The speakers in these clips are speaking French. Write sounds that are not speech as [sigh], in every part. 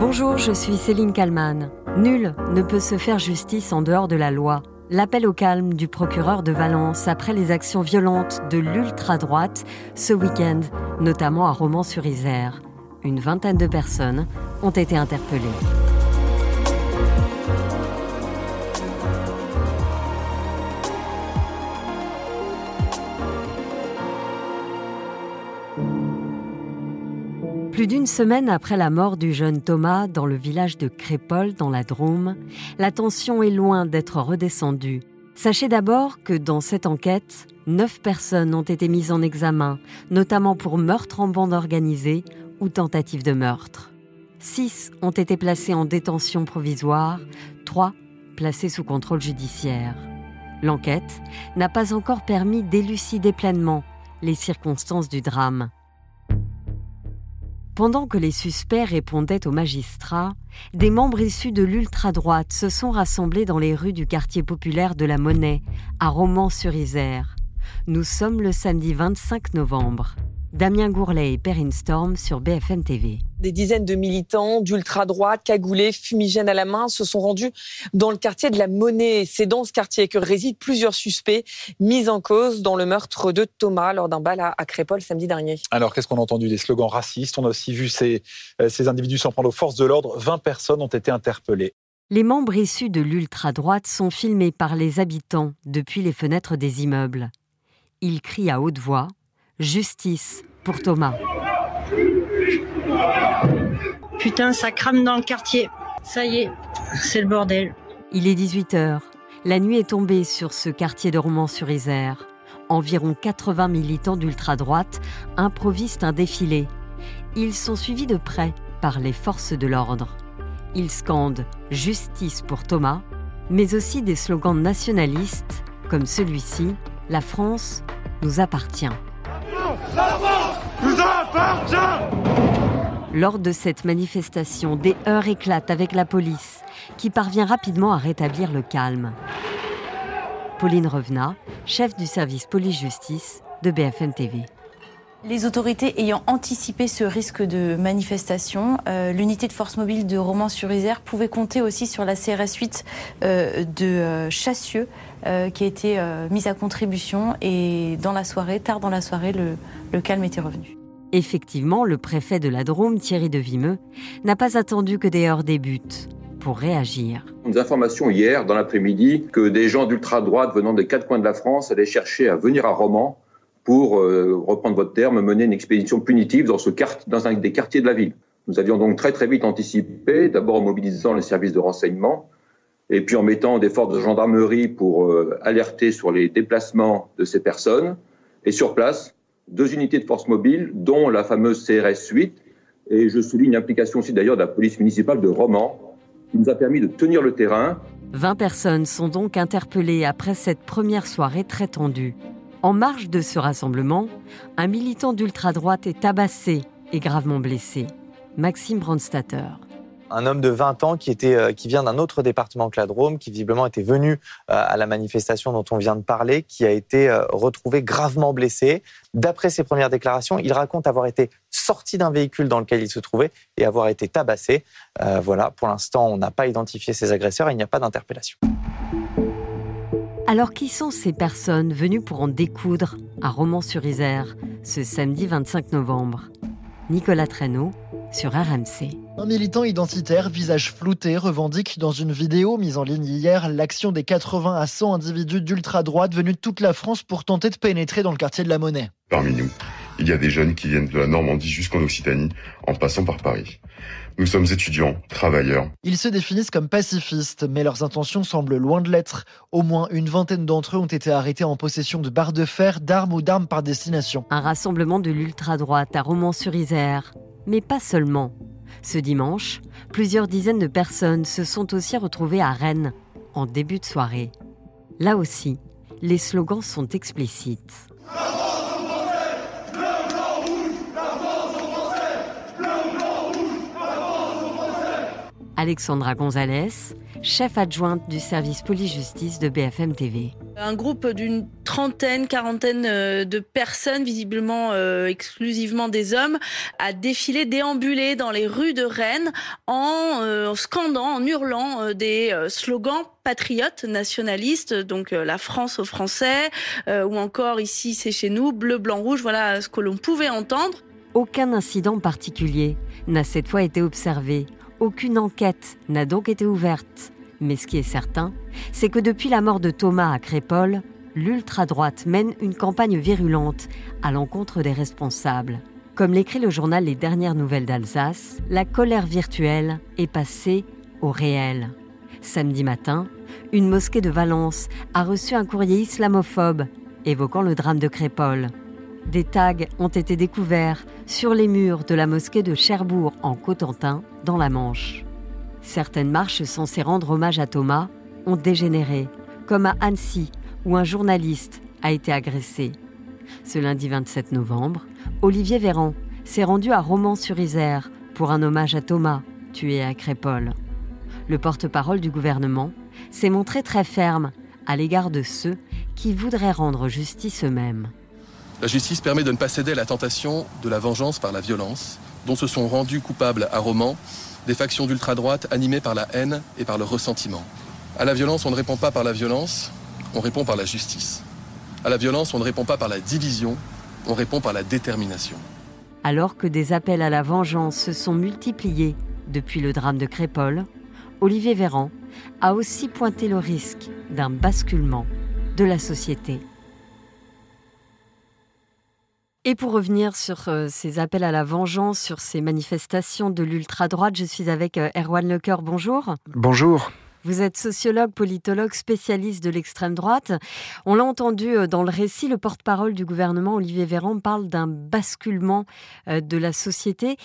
Bonjour, je suis Céline Kalman. Nul ne peut se faire justice en dehors de la loi. L'appel au calme du procureur de Valence après les actions violentes de l'ultra-droite ce week-end, notamment à Romans-sur-Isère. Une vingtaine de personnes ont été interpellées. Plus d'une semaine après la mort du jeune Thomas dans le village de Crépol dans la Drôme, la tension est loin d'être redescendue. Sachez d'abord que dans cette enquête, neuf personnes ont été mises en examen, notamment pour meurtre en bande organisée ou tentative de meurtre. Six ont été placés en détention provisoire, trois placés sous contrôle judiciaire. L'enquête n'a pas encore permis d'élucider pleinement les circonstances du drame. Pendant que les suspects répondaient aux magistrats, des membres issus de l'ultra-droite se sont rassemblés dans les rues du quartier populaire de la Monnaie, à Romans-sur-Isère. Nous sommes le samedi 25 novembre. Damien Gourlet et Perrine Storm sur BFM TV. Des dizaines de militants d'ultra-droite, cagoulés, fumigènes à la main, se sont rendus dans le quartier de la Monnaie. C'est dans ce quartier que résident plusieurs suspects mis en cause dans le meurtre de Thomas lors d'un bal à Crépol samedi dernier. Alors, qu'est-ce qu'on a entendu? Des slogans racistes. On a aussi vu ces, euh, ces individus s'en prendre aux forces de l'ordre. 20 personnes ont été interpellées. Les membres issus de l'ultra-droite sont filmés par les habitants depuis les fenêtres des immeubles. Ils crient à haute voix Justice pour Thomas. Putain, ça crame dans le quartier. Ça y est, c'est le bordel. Il est 18h. La nuit est tombée sur ce quartier de Romans-sur-Isère. Environ 80 militants d'ultra-droite improvisent un défilé. Ils sont suivis de près par les forces de l'ordre. Ils scandent Justice pour Thomas, mais aussi des slogans nationalistes comme celui-ci La France nous appartient. Lors de cette manifestation, des heurts éclatent avec la police, qui parvient rapidement à rétablir le calme. Pauline Revenat, chef du service police-justice de BFM TV. Les autorités ayant anticipé ce risque de manifestation, euh, l'unité de force mobile de Romans-sur-Isère pouvait compter aussi sur la CRS 8 euh, de euh, Chassieux qui a été mise à contribution et dans la soirée, tard dans la soirée, le, le calme était revenu. Effectivement, le préfet de la Drôme, Thierry de Vimeux, n'a pas attendu que des heures débutent pour réagir. Des informations hier, dans l'après-midi, que des gens d'ultra-droite venant des quatre coins de la France allaient chercher à venir à Romans pour, euh, reprendre votre terme, mener une expédition punitive dans, un des quartiers de la ville. Nous avions donc très très vite anticipé, d'abord en mobilisant les services de renseignement, et puis en mettant des forces de gendarmerie pour euh, alerter sur les déplacements de ces personnes. Et sur place, deux unités de force mobile, dont la fameuse CRS 8, et je souligne l'implication aussi d'ailleurs de la police municipale de Romans, qui nous a permis de tenir le terrain. 20 personnes sont donc interpellées après cette première soirée très tendue. En marge de ce rassemblement, un militant d'ultra-droite est tabassé et gravement blessé. Maxime Brandstatter. Un homme de 20 ans qui, était, euh, qui vient d'un autre département que la Drôme, qui visiblement était venu euh, à la manifestation dont on vient de parler, qui a été euh, retrouvé gravement blessé. D'après ses premières déclarations, il raconte avoir été sorti d'un véhicule dans lequel il se trouvait et avoir été tabassé. voilà, pour l'instant, on n'a pas identifié ses agresseurs et il n'y a pas d'interpellation. Alors qui sont ces personnes venues pour en découdre à Romans-sur-Isère ce samedi 25 novembre? Nicolas Traîneau sur RMC. Un militant identitaire, visage flouté, revendique dans une vidéo mise en ligne hier l'action des 80 à 100 individus d'ultra-droite venus de toute la France pour tenter de pénétrer dans le quartier de la Monnaie. Parmi nous, il y a des jeunes qui viennent de la Normandie jusqu'en Occitanie, en passant par Paris. Nous sommes étudiants, travailleurs. Ils se définissent comme pacifistes, mais leurs intentions semblent loin de l'être. Au moins une vingtaine d'entre eux ont été arrêtés en possession de barres de fer, d'armes ou d'armes par destination. Un rassemblement de l'ultra-droite à Romans-sur-Isère. Mais pas seulement. Ce dimanche, plusieurs dizaines de personnes se sont aussi retrouvées à Rennes, en début de soirée. Là aussi, les slogans sont explicites. Alexandra Gonzalez, chef adjointe du service police-justice de BFM TV. Un groupe d'une trentaine, quarantaine euh, de personnes, visiblement euh, exclusivement des hommes, a défilé, déambulé dans les rues de Rennes en euh, scandant, en hurlant des slogans patriotes, nationalistes, donc la France aux Français, ou encore ici c'est chez nous, bleu, blanc, rouge, voilà ce que l'on pouvait entendre. Aucun incident particulier n'a cette fois été observé aucune enquête n'a donc été ouverte. Mais ce qui est certain, c'est que depuis la mort de Thomas à Crépole, l'ultra-droite mène une campagne virulente à l'encontre des responsables. Comme l'écrit le journal Les Dernières Nouvelles d'Alsace, la colère virtuelle est passée au réel. Samedi matin, une mosquée de Valence a reçu un courrier islamophobe évoquant le drame de Crépole. Des tags ont été découverts sur les murs de la mosquée de Cherbourg en Cotentin, dans la Manche. Certaines marches censées rendre hommage à Thomas ont dégénéré, comme à Annecy, où un journaliste a été agressé. Ce lundi 27 novembre, Olivier Véran s'est rendu à Romans-sur-Isère pour un hommage à Thomas, tué à Crépole. Le porte-parole du gouvernement s'est montré très ferme à l'égard de ceux qui voudraient rendre justice eux-mêmes. La justice permet de ne pas céder à la tentation de la vengeance par la violence, dont se sont rendus coupables à Romans des factions d'ultra-droite animées par la haine et par le ressentiment. À la violence, on ne répond pas par la violence, on répond par la justice. À la violence, on ne répond pas par la division, on répond par la détermination. Alors que des appels à la vengeance se sont multipliés depuis le drame de Crépole, Olivier Véran a aussi pointé le risque d'un basculement de la société. Et pour revenir sur euh, ces appels à la vengeance, sur ces manifestations de l'ultra-droite, je suis avec euh, Erwan Lecoeur. Bonjour. Bonjour. Vous êtes sociologue, politologue, spécialiste de l'extrême droite. On l'a entendu euh, dans le récit, le porte-parole du gouvernement, Olivier Véran, parle d'un basculement de la société.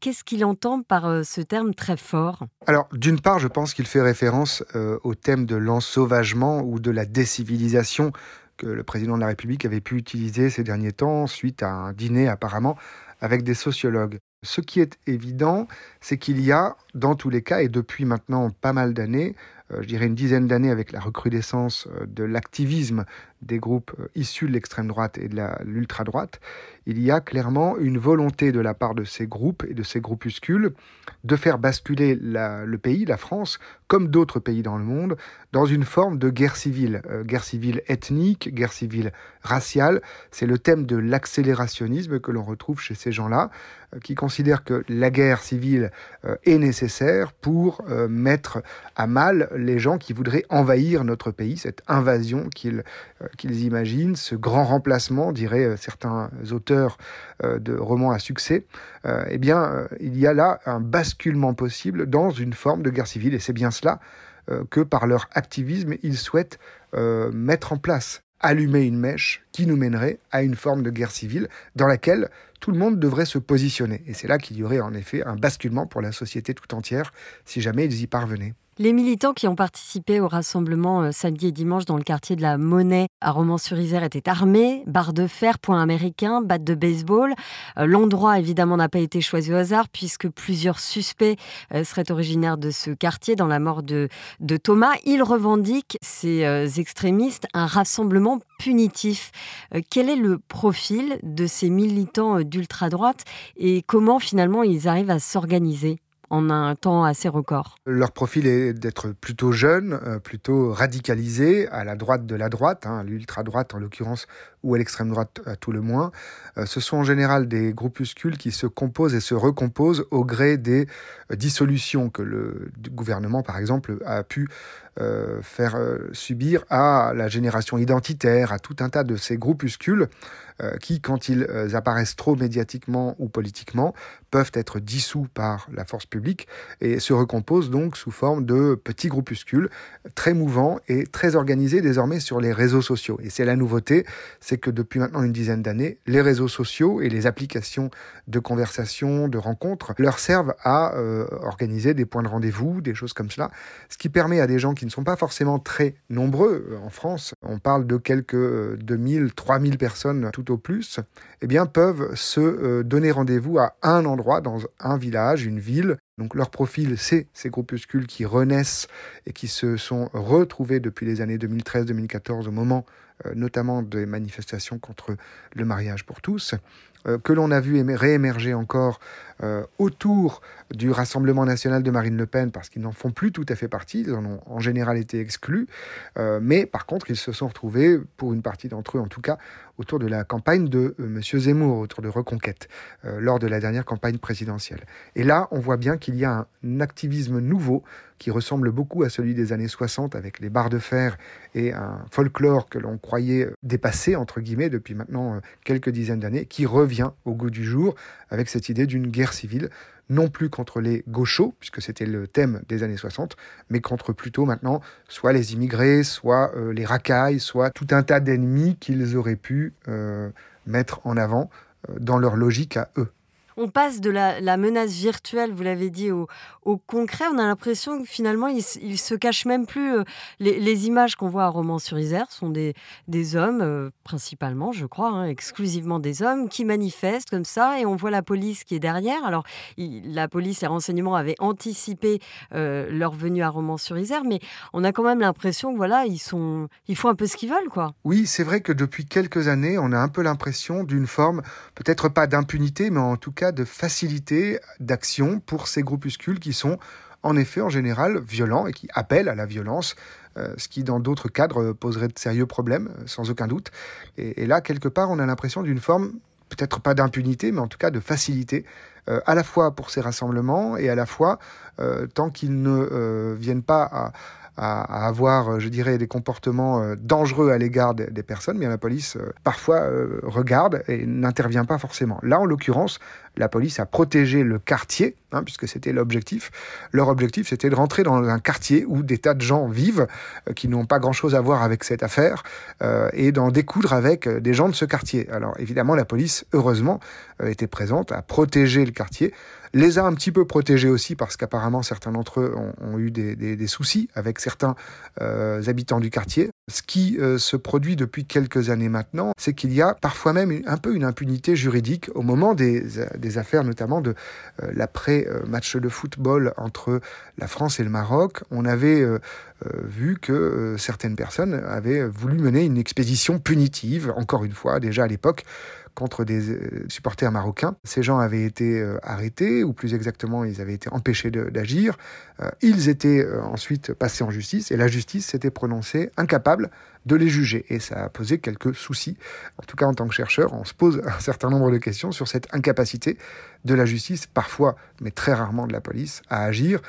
Qu'est-ce qu'il entend par ce terme très fort? Alors, d'une part, je pense qu'il fait référence au thème de l'ensauvagement ou de la décivilisation que le président de la République avait pu utiliser ces derniers temps suite à un dîner apparemment avec des sociologues. Ce qui est évident, c'est qu'il y a, dans tous les cas, et depuis maintenant pas mal d'années, euh, je dirais une dizaine d'années avec la recrudescence euh, de l'activisme des groupes euh, issus de l'extrême droite et de l'ultra-droite, il y a clairement une volonté de la part de ces groupes et de ces groupuscules de faire basculer le pays, la France, comme d'autres pays dans le monde, dans une forme de guerre civile, guerre civile ethnique, guerre civile raciale. C'est le thème de l'accélérationnisme que l'on retrouve chez ces gens-là, qui considèrent que la guerre civile est nécessaire pour mettre à mal les gens qui voudraient envahir notre pays, cette invasion qu'ils euh, qu'ils imaginent, ce grand remplacement, diraient euh, certains auteurs euh, de romans à succès, eh bien, il y a là un basculement possible dans une forme de guerre civile, et c'est bien cela que par leur activisme, ils souhaitent mettre en place allumer une mèche qui nous mènerait à une forme de guerre civile dans laquelle tout le monde devrait se positionner. Et c'est là qu'il y aurait en effet un basculement pour la société tout entière si jamais ils y parvenaient. Les militants qui ont participé au rassemblement euh, samedi et dimanche dans le quartier de la Monnaie à Romans-sur-Isère étaient armés, barres de fer, poings américains, battes de baseball. Euh, l'endroit, évidemment, n'a pas été choisi au hasard puisque plusieurs suspects euh, seraient originaires de ce quartier dans la mort de, de Thomas. Ils revendiquent, ces extrémistes, un rassemblement punitif. Quel est le profil de ces militants d'ultra-droite et comment finalement ils arrivent à s'organiser? En un temps assez record. Leur profil est d'être plutôt jeune, euh, plutôt radicalisé, à la droite de la droite, hein, l'ultra-droite en l'occurrence, ou à l'extrême droite à tout le moins. Euh, ce sont en général des groupuscules qui se composent et se recomposent au gré des euh, dissolutions que le gouvernement, par exemple, a pu faire subir à la génération identitaire, à tout un tas de ces groupuscules qui, quand ils apparaissent trop médiatiquement ou politiquement, peuvent être dissous par la force publique et se recomposent donc sous forme de petits groupuscules très mouvants et très organisés désormais sur les réseaux sociaux. Et c'est la nouveauté, c'est que depuis maintenant une dizaine d'années, les réseaux sociaux et les applications de conversation, de rencontres, leur servent à euh, organiser des points de rendez-vous, des choses comme cela, ce qui permet à des gens qui ne sont pas forcément très nombreux euh, en France, on parle de quelques 2000, euh, 3000 personnes tout au plus, eh bien peuvent se donner rendez-vous à un endroit dans un village, une ville, Donc leur profil, c'est ces groupuscules qui renaissent et qui se sont retrouvés depuis les années 2013-2014 au moment euh, notamment des manifestations contre le mariage pour tous, euh, que l'on a vu réémerger encore euh, autour du Rassemblement national de Marine Le Pen, parce qu'ils n'en font plus tout à fait partie, ils en ont en général été exclus, mais par contre ils se sont retrouvés, pour une partie d'entre eux en tout cas, autour de la campagne de M. Zemmour, autour de Reconquête, lors de la dernière campagne présidentielle. Et là, on voit bien qu'il y a un activisme nouveau qui ressemble beaucoup à celui des années 60 avec les barres de fer et un folklore que l'on croyait dépassé, entre guillemets, depuis maintenant euh, quelques dizaines d'années, qui revient au goût du jour avec cette idée d'une guerre civile, non plus contre les gauchos, puisque c'était le thème des années 60, mais contre plutôt maintenant soit les immigrés, soit euh, les racailles, soit tout un tas d'ennemis qu'ils auraient pu euh, mettre en avant dans leur logique à eux on passe de la, menace virtuelle, vous l'avez dit, au, concret. On a l'impression que finalement, il, se cache même plus. Euh, les, images qu'on voit à Romans-sur-Isère sont des, hommes, euh, principalement, je crois, hein, exclusivement des hommes, qui manifestent comme ça, et on voit la police qui est derrière. Alors, la police, les renseignements avaient anticipé euh, leur venue à Romans-sur-Isère, mais on a quand même l'impression que voilà, ils sont, ils font un peu ce qu'ils veulent, quoi. Oui, c'est vrai que depuis quelques années, on a un peu l'impression d'une forme, peut-être pas d'impunité, mais en tout cas de facilité d'action pour ces groupuscules qui sont en effet en général violents et qui appellent à la violence, euh, ce qui dans d'autres cadres poserait de sérieux problèmes, euh, sans aucun doute. Et, là, quelque part, on a l'impression d'une forme, peut-être pas d'impunité, mais en tout cas de facilité, euh, à la fois pour ces rassemblements et à la fois tant qu'ils ne viennent pas à à, avoir, euh, je dirais, des comportements euh, dangereux à l'égard des, personnes, mais la police euh, parfois regarde et n'intervient pas forcément. Là, en l'occurrence, la police a protégé le quartier, hein, puisque c'était l'objectif. Leur objectif, c'était de rentrer dans un quartier où des tas de gens vivent, qui n'ont pas grand-chose à voir avec cette affaire, et d'en découdre avec des gens de ce quartier. Alors évidemment, la police, heureusement, était présente à protéger le quartier les a un petit peu protégés aussi parce qu'apparemment certains d'entre eux ont, eu des, soucis avec certains euh, habitants du quartier. Ce qui euh, se produit depuis quelques années maintenant, c'est qu'il y a parfois même un peu une impunité juridique au moment des, affaires, notamment de euh, l'après-match de football entre la France et le Maroc. On avait vu que certaines personnes avaient voulu mener une expédition punitive, encore une fois, déjà à l'époque, contre des euh, supporters marocains. Ces gens avaient été euh, arrêtés, ou plus exactement, ils avaient été empêchés d'agir. Euh, ils étaient ensuite passés en justice, et la justice s'était prononcée incapable de les juger. Et ça a posé quelques soucis. En tout cas, en tant que chercheur, on se pose [laughs] un certain nombre de questions sur cette incapacité de la justice, parfois, mais très rarement de la police, à agir.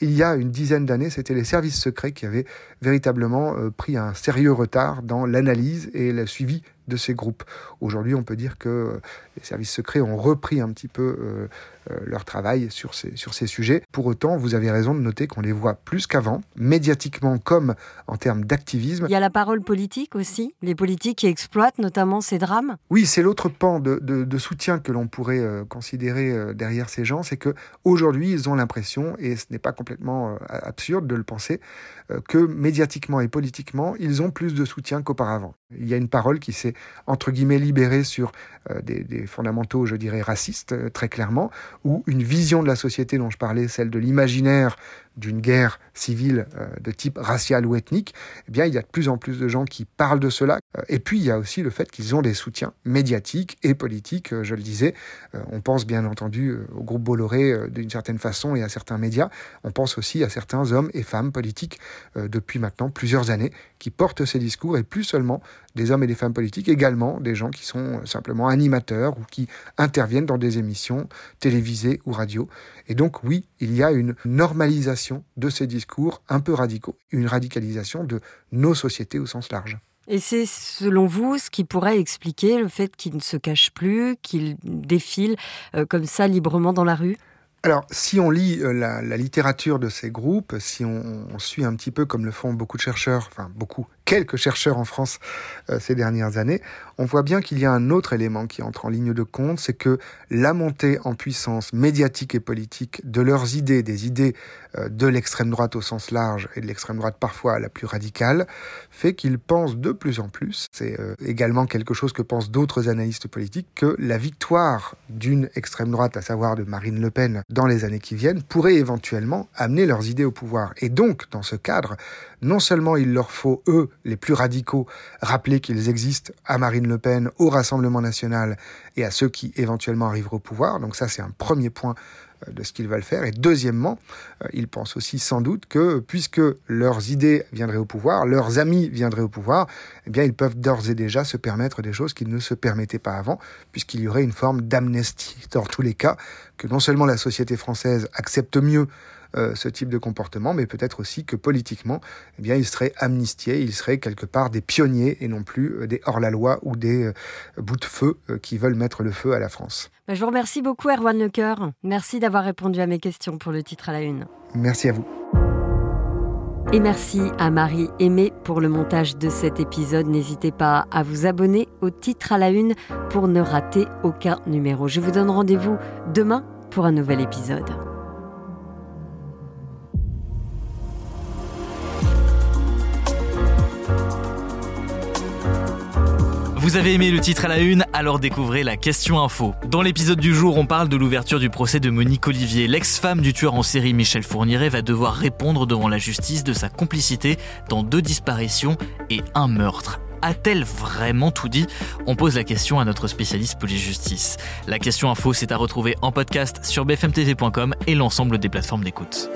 il y a une dizaine d'années, c'était les services secrets qui avaient véritablement pris un sérieux retard dans l'analyse et le suivi de ces groupes. Aujourd'hui, on peut dire que euh, les services secrets ont repris un petit peu euh, euh, leur travail sur ces, sur ces sujets. Pour autant, vous avez raison de noter qu'on les voit plus qu'avant, médiatiquement comme en termes d'activisme. Il y a la parole politique aussi, les politiques qui exploitent notamment ces drames. Oui, c'est l'autre pan de, de, soutien que l'on pourrait euh, considérer euh, derrière ces gens, c'est que aujourd'hui ils ont l'impression, et ce n'est pas complètement absurde de le penser, que médiatiquement et politiquement, ils ont plus de soutien qu'auparavant. Il y a une parole qui s'est entre guillemets libérée sur des, des fondamentaux, je dirais, racistes, très clairement, ou une vision de la société dont je parlais, celle de l'imaginaire d'une guerre civile euh, de type racial ou ethnique, eh bien, il y a de plus en plus de gens qui parlent de cela. Euh, et puis, il y a aussi le fait qu'ils ont des soutiens médiatiques et politiques, euh, je le disais. On pense bien entendu au groupe Bolloré d'une certaine façon et à certains médias. On pense aussi à certains hommes et femmes politiques depuis maintenant plusieurs années qui portent ces discours et plus seulement des hommes et des femmes politiques, également des gens qui sont simplement animateurs ou qui interviennent dans des émissions télévisées ou radio. Et donc, oui, il y a une normalisation de ces discours un peu radicaux, une radicalisation de nos sociétés au sens large. Et c'est selon vous ce qui pourrait expliquer le fait qu'ils ne se cachent plus, qu'ils défilent euh, comme ça librement dans la rue? Alors, si on lit euh, la, littérature de ces groupes, si on, suit un petit peu comme le font beaucoup de chercheurs, enfin beaucoup, quelques chercheurs en France euh, ces dernières années, on voit bien qu'il y a un autre élément qui entre en ligne de compte, c'est que la montée en puissance médiatique et politique de leurs idées, des idées euh, de l'extrême droite au sens large et de l'extrême droite parfois la plus radicale, fait qu'ils pensent de plus en plus, c'est euh, également quelque chose que pensent d'autres analystes politiques, que la victoire d'une extrême droite, à savoir de Marine Le Pen, dans les années qui viennent, pourrait éventuellement amener leurs idées au pouvoir. Et donc, dans ce cadre, non seulement il leur faut, eux, les plus radicaux, rappeler qu'ils existent à Marine Le Pen, au Rassemblement national et à ceux qui éventuellement arriveront au pouvoir. Donc ça, c'est un premier point euh, de ce qu'ils veulent faire. Et deuxièmement, euh, ils pensent aussi sans doute que puisque leurs idées viendraient au pouvoir, leurs amis viendraient au pouvoir, eh bien ils peuvent d'ores et déjà se permettre des choses qu'ils ne se permettaient pas avant, puisqu'il y aurait une forme d'amnestie. Dans tous les cas, que non seulement la société française accepte mieux euh, ce type de comportement, mais peut-être aussi que politiquement, eh bien, ils seraient amnistiés, ils seraient quelque part des pionniers et non plus euh, des hors-la-loi ou des euh, bouts de feu qui veulent mettre le feu à la France. Bah, je vous remercie beaucoup, Erwan Lecoeur. Merci d'avoir répondu à mes questions pour le titre à la une. Merci à vous. Et merci à Marie Aimé pour le montage de cet épisode. N'hésitez pas à vous abonner au titre à la une pour ne rater aucun numéro. Je vous donne rendez-vous demain pour un nouvel épisode. Vous avez aimé le titre à la une, alors découvrez la question info. Dans l'épisode du jour, on parle de l'ouverture du procès de Monique Olivier. L'ex-femme du tueur en série Michel Fourniret va devoir répondre devant la justice de sa complicité dans deux disparitions et un meurtre. A-t-elle vraiment tout dit? On pose la question à notre spécialiste police-justice. La question info, c'est à retrouver en podcast sur bfmtv.com et l'ensemble des plateformes d'écoute.